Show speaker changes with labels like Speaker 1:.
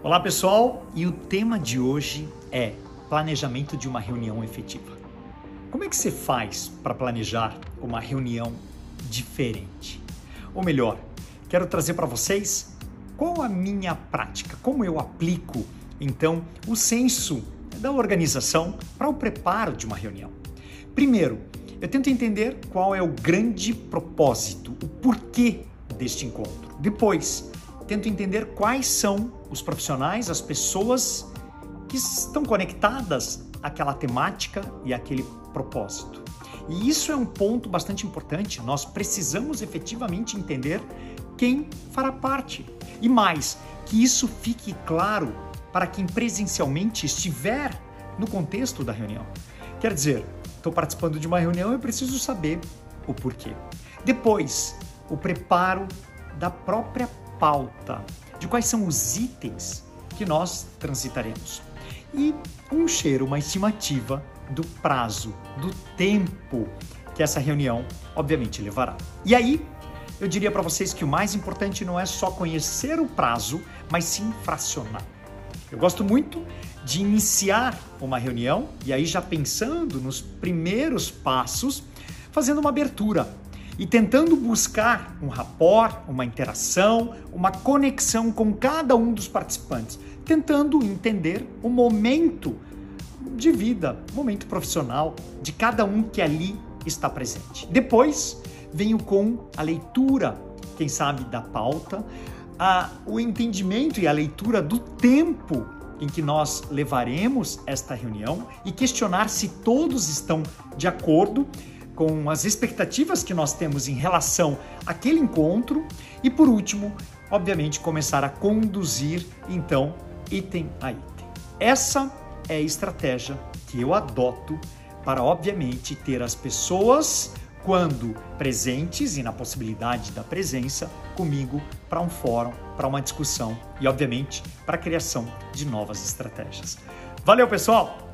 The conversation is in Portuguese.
Speaker 1: Olá pessoal, e o tema de hoje é planejamento de uma reunião efetiva. Como é que você faz para planejar uma reunião diferente? Ou melhor, quero trazer para vocês qual a minha prática, como eu aplico então o senso da organização para o preparo de uma reunião. Primeiro, eu tento entender qual é o grande propósito, o porquê deste encontro. Depois, tento entender quais são os profissionais, as pessoas que estão conectadas àquela temática e àquele propósito. E isso é um ponto bastante importante. Nós precisamos efetivamente entender quem fará parte. E mais, que isso fique claro para quem presencialmente estiver no contexto da reunião. Quer dizer, estou participando de uma reunião e preciso saber o porquê. Depois, o preparo da própria pauta, de quais são os itens que nós transitaremos. E um cheiro, uma estimativa do prazo, do tempo que essa reunião, obviamente, levará. E aí, eu diria para vocês que o mais importante não é só conhecer o prazo, mas sim fracionar. Eu gosto muito de iniciar uma reunião e aí já pensando nos primeiros passos, fazendo uma abertura e tentando buscar um rapport, uma interação, uma conexão com cada um dos participantes, tentando entender o momento de vida, o momento profissional de cada um que ali está presente. Depois, venho com a leitura, quem sabe, da pauta, a, o entendimento e a leitura do tempo em que nós levaremos esta reunião e questionar se todos estão de acordo com as expectativas que nós temos em relação àquele encontro e, por último, obviamente, começar a conduzir então item a item. Essa é a estratégia que eu adoto para, obviamente, ter as pessoas quando presentes e na possibilidade da presença comigo para um fórum, para uma discussão e, obviamente, para a criação de novas estratégias. Valeu, pessoal!